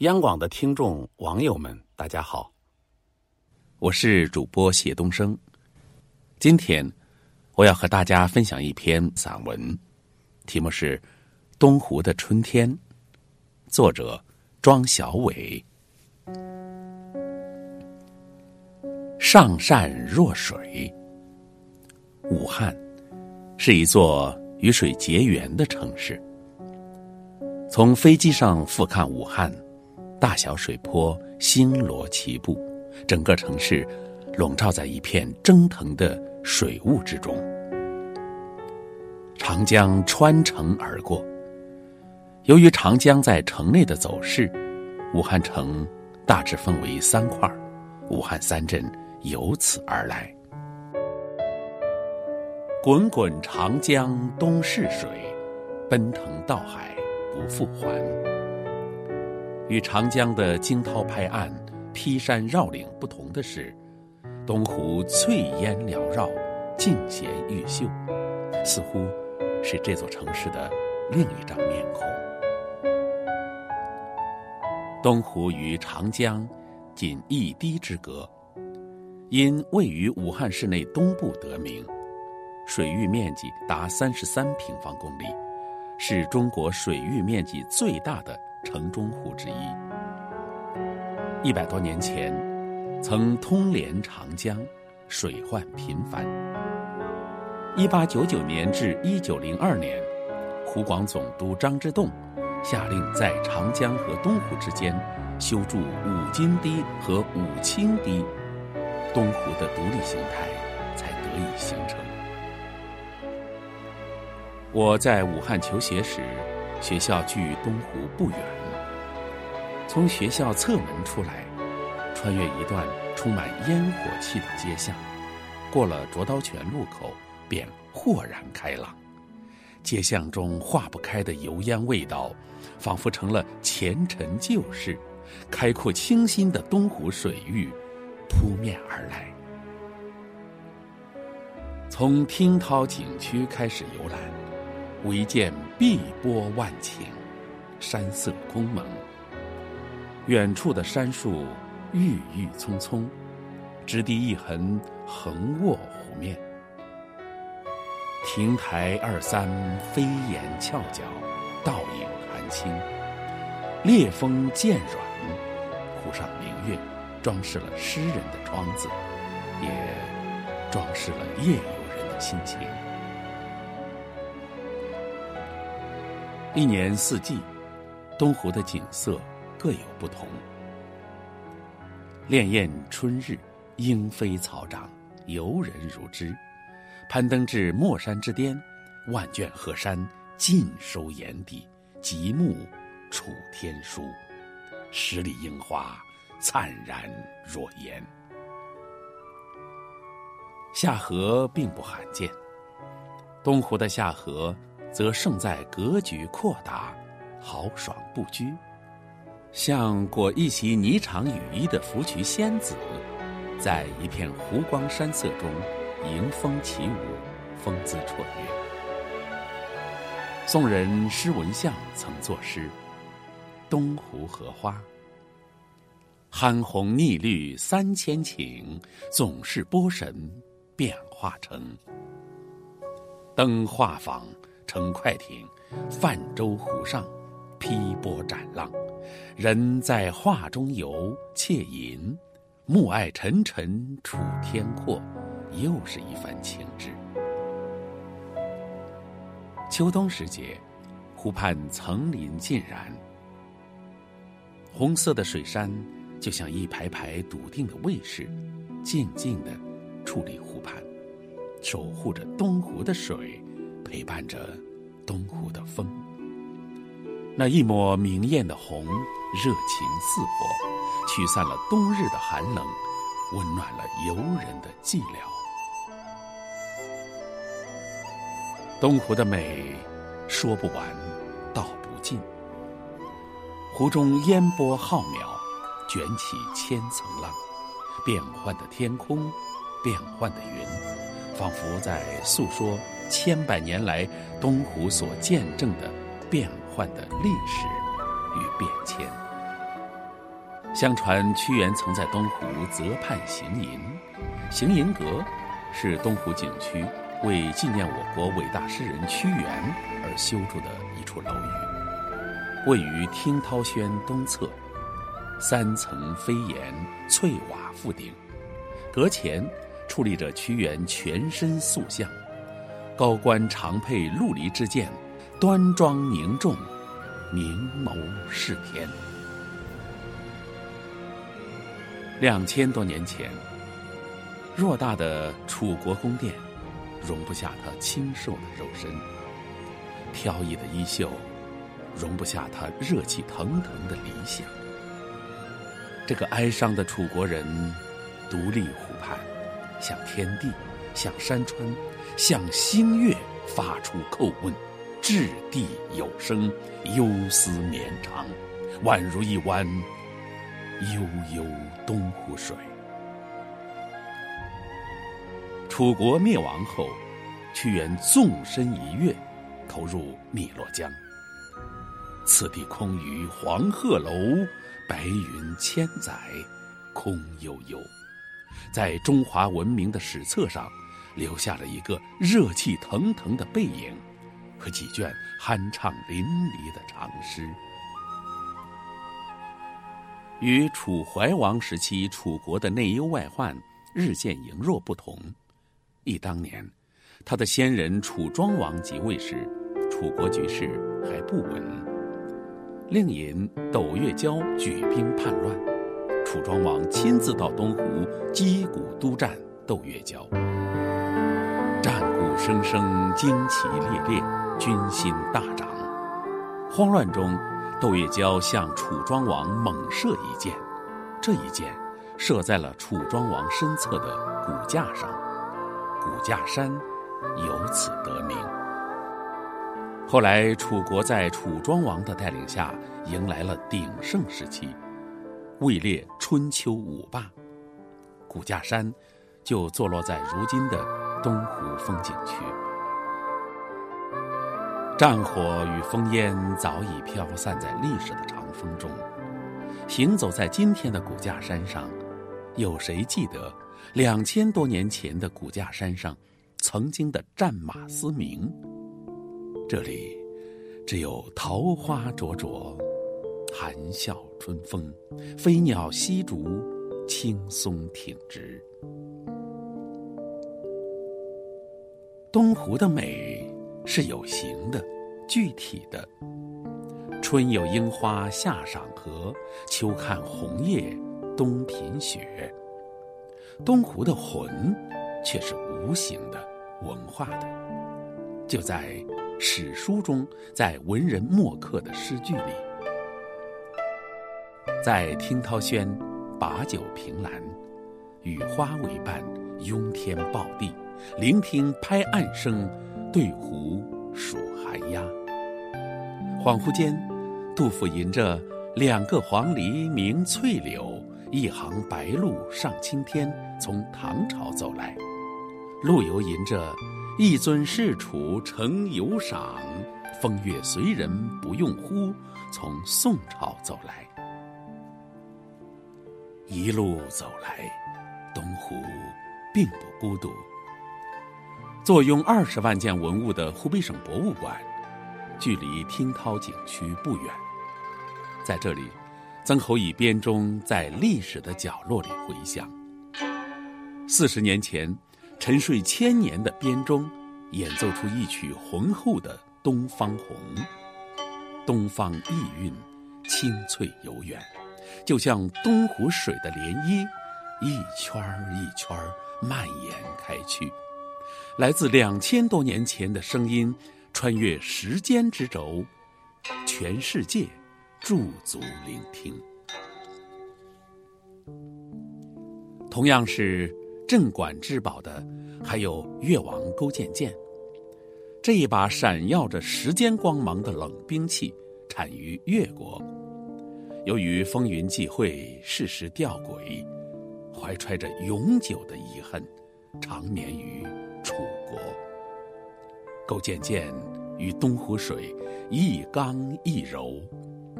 央广的听众网友们，大家好，我是主播谢东升。今天我要和大家分享一篇散文，题目是《东湖的春天》，作者庄小伟。上善若水，武汉是一座与水结缘的城市。从飞机上俯瞰武汉，大小水坡星罗棋布，整个城市笼罩在一片蒸腾的水雾之中。长江穿城而过，由于长江在城内的走势，武汉城大致分为三块武汉三镇由此而来。滚滚长江东逝水，奔腾到海。不复还。与长江的惊涛拍岸、劈山绕岭不同的是，东湖翠烟缭绕、静闲玉秀，似乎是这座城市的另一张面孔。东湖与长江仅一堤之隔，因位于武汉市内东部得名，水域面积达三十三平方公里。是中国水域面积最大的城中湖之一。一百多年前，曾通连长江，水患频繁。一八九九年至一九零二年，湖广总督张之洞下令在长江和东湖之间修筑五金堤和五清堤，东湖的独立形态才得以形成。我在武汉求学时，学校距东湖不远。从学校侧门出来，穿越一段充满烟火气的街巷，过了卓刀泉路口，便豁然开朗。街巷中化不开的油烟味道，仿佛成了前尘旧事。开阔清新的东湖水域扑面而来。从听涛景区开始游览。唯见碧波万顷，山色空蒙。远处的山树郁郁葱葱，直笛一横横卧湖面。亭台二三飞檐翘角，倒影寒清。烈风渐软，湖上明月装饰了诗人的窗子，也装饰了夜游人的心情。一年四季，东湖的景色各有不同。潋滟春日，莺飞草长，游人如织。攀登至莫山之巅，万卷河山尽收眼底，极目楚天舒。十里樱花灿然若烟。下河并不罕见，东湖的下河。则胜在格局阔大，豪爽不拘，像裹一袭霓裳羽衣的芙蕖仙子，在一片湖光山色中迎风起舞，风姿绰约。宋人施文相曾作诗：“东湖荷花，酣红腻绿三千顷，总是波神变化成。”灯画舫。乘快艇，泛舟湖上，劈波斩浪，人在画中游，窃吟，暮霭沉沉楚天阔，又是一番情致。秋冬时节，湖畔层林尽染，红色的水杉就像一排排笃定的卫士，静静的矗立湖畔，守护着东湖的水。陪伴着东湖的风，那一抹明艳的红，热情似火，驱散了冬日的寒冷，温暖了游人的寂寥。东湖的美，说不完，道不尽。湖中烟波浩渺，卷起千层浪，变幻的天空，变幻的云，仿佛在诉说。千百年来，东湖所见证的变幻的历史与变迁。相传屈原曾在东湖泽畔行吟，行吟阁是东湖景区为纪念我国伟大诗人屈原而修筑的一处楼宇，位于听涛轩东侧，三层飞檐翠瓦覆顶，阁前矗立着屈原全身塑像，高官常佩陆离之剑，端庄凝重，明眸视天。两千多年前，偌大的楚国宫殿，容不下他清瘦的肉身；飘逸的衣袖，容不下他热气腾腾的理想。这个哀伤的楚国人，独立湖畔，向天地，向山川，向星月发出叩问，掷地有声，忧思绵长，宛如一湾。悠悠东湖水。楚国灭亡后，屈原纵身一跃，投入汨罗江。此地空余黄鹤楼，白云千载，空悠悠，在中华文明的史册上，留下了一个热气腾腾的背影，和几卷酣畅淋漓的长诗。与楚怀王时期楚国的内忧外患日渐羸弱不同，忆当年，他的先人楚庄王即位时，楚国局势还不稳。令尹斗月交举兵叛乱，楚庄王亲自到东湖击鼓督战斗月交，战鼓声声，旌旗猎猎，军心大涨。慌乱中。窦月娇向楚庄王猛射一箭，这一箭射在了楚庄王身侧的骨架上，骨架山由此得名。后来，楚国在楚庄王的带领下迎来了鼎盛时期，位列春秋五霸，骨架山就坐落在如今的东湖风景区。战火与烽烟早已飘散在历史的长风中，行走在今天的骨架山上，有谁记得两千多年前的骨架山上曾经的战马嘶鸣？这里只有桃花灼灼，含笑春风，飞鸟溪竹，青松挺直。东湖的美。是有形的、具体的。春有樱花，夏赏荷，秋看红叶，冬品雪。东湖的魂，却是无形的、文化的，就在史书中，在文人墨客的诗句里。在听涛轩，把酒凭栏，与花为伴，拥天抱地，聆听拍岸声。对湖数寒鸦，恍惚间，杜甫吟着“两个黄鹂鸣翠柳，一行白鹭上青天”，从唐朝走来；陆游吟着“一尊仕楚成游赏，风月随人不用呼”，从宋朝走来。一路走来，东湖并不孤独。坐拥二十万件文物的湖北省博物馆，距离听涛景区不远。在这里，曾侯乙编钟在历史的角落里回响。四十年前，沉睡千年的编钟，演奏出一曲浑厚的《东方红》。东方意韵，清脆悠远，就像东湖水的涟漪，一圈儿一圈儿蔓延开去。来自两千多年前的声音，穿越时间之轴，全世界驻足聆听。同样是镇馆之宝的，还有越王勾践剑。这一把闪耀着时间光芒的冷兵器，产于越国。由于风云际会，世事吊诡，怀揣着永久的遗恨，长眠于。楚国，勾践剑与东湖水一刚一柔，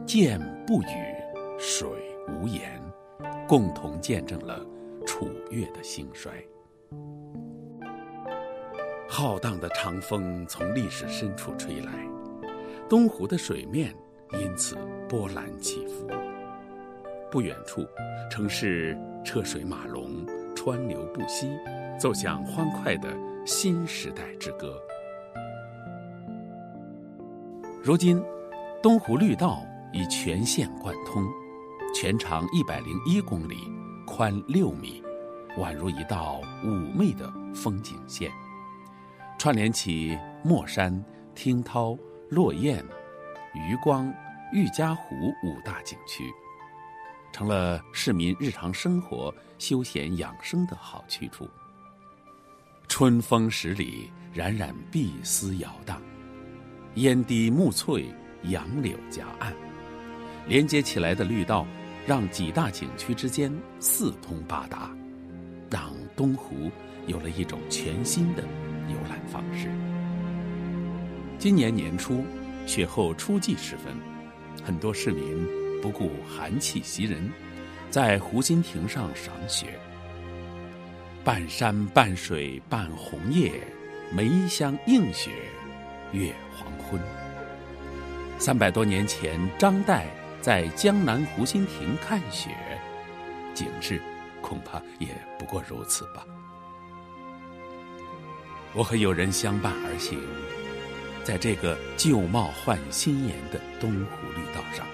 剑不语，水。无言，共同见证了楚越的兴衰。浩荡的长风从历史深处吹来，东湖的水面因此波澜起伏。不远处，城市车水马龙，川流不息，奏响欢快的新时代之歌。如今，东湖绿道已全线贯通，全长一百零一公里，宽六米，宛如一道妩媚的风景线，串联起墨山、听涛、落雁、渔光、玉家湖五大景区，成了市民日常生活休闲养生的好去处。春风十里，冉冉碧丝摇荡。烟堤木翠，杨柳夹岸，连接起来的绿道，让几大景区之间四通八达，让东湖有了一种全新的游览方式。今年年初，雪后初霁时分，很多市民不顾寒气袭人，在湖心亭上赏雪。半山半水半红叶，梅香映雪。月黄昏。三百多年前，张岱在江南湖心亭看雪，景致恐怕也不过如此吧。我和友人相伴而行，在这个旧貌换新颜的东湖绿道上，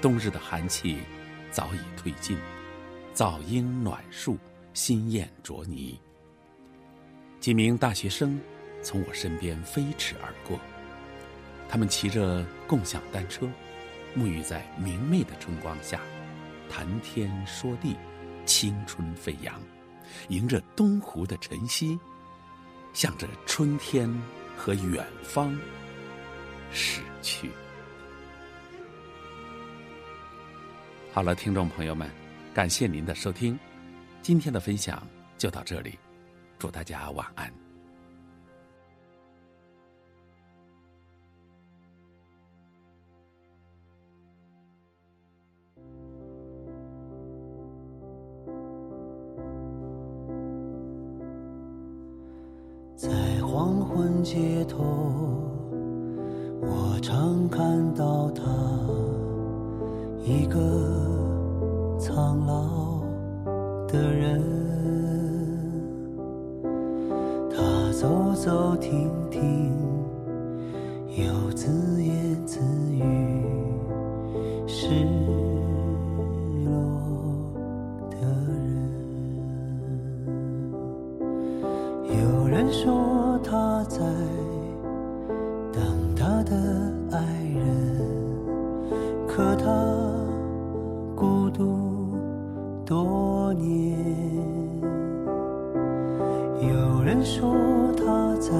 冬日的寒气早已退尽，早莺暖树，新燕啄泥。几名大学生。从我身边飞驰而过，他们骑着共享单车，沐浴在明媚的春光下，谈天说地，青春飞扬，迎着东湖的晨曦，向着春天和远方驶去。好了，听众朋友们，感谢您的收听，今天的分享就到这里，祝大家晚安。在黄昏街头，我常看到他，一个苍老的人。他走走停停，又自言自语，失落的人。有人。说他在等他的爱人，可他孤独多说他在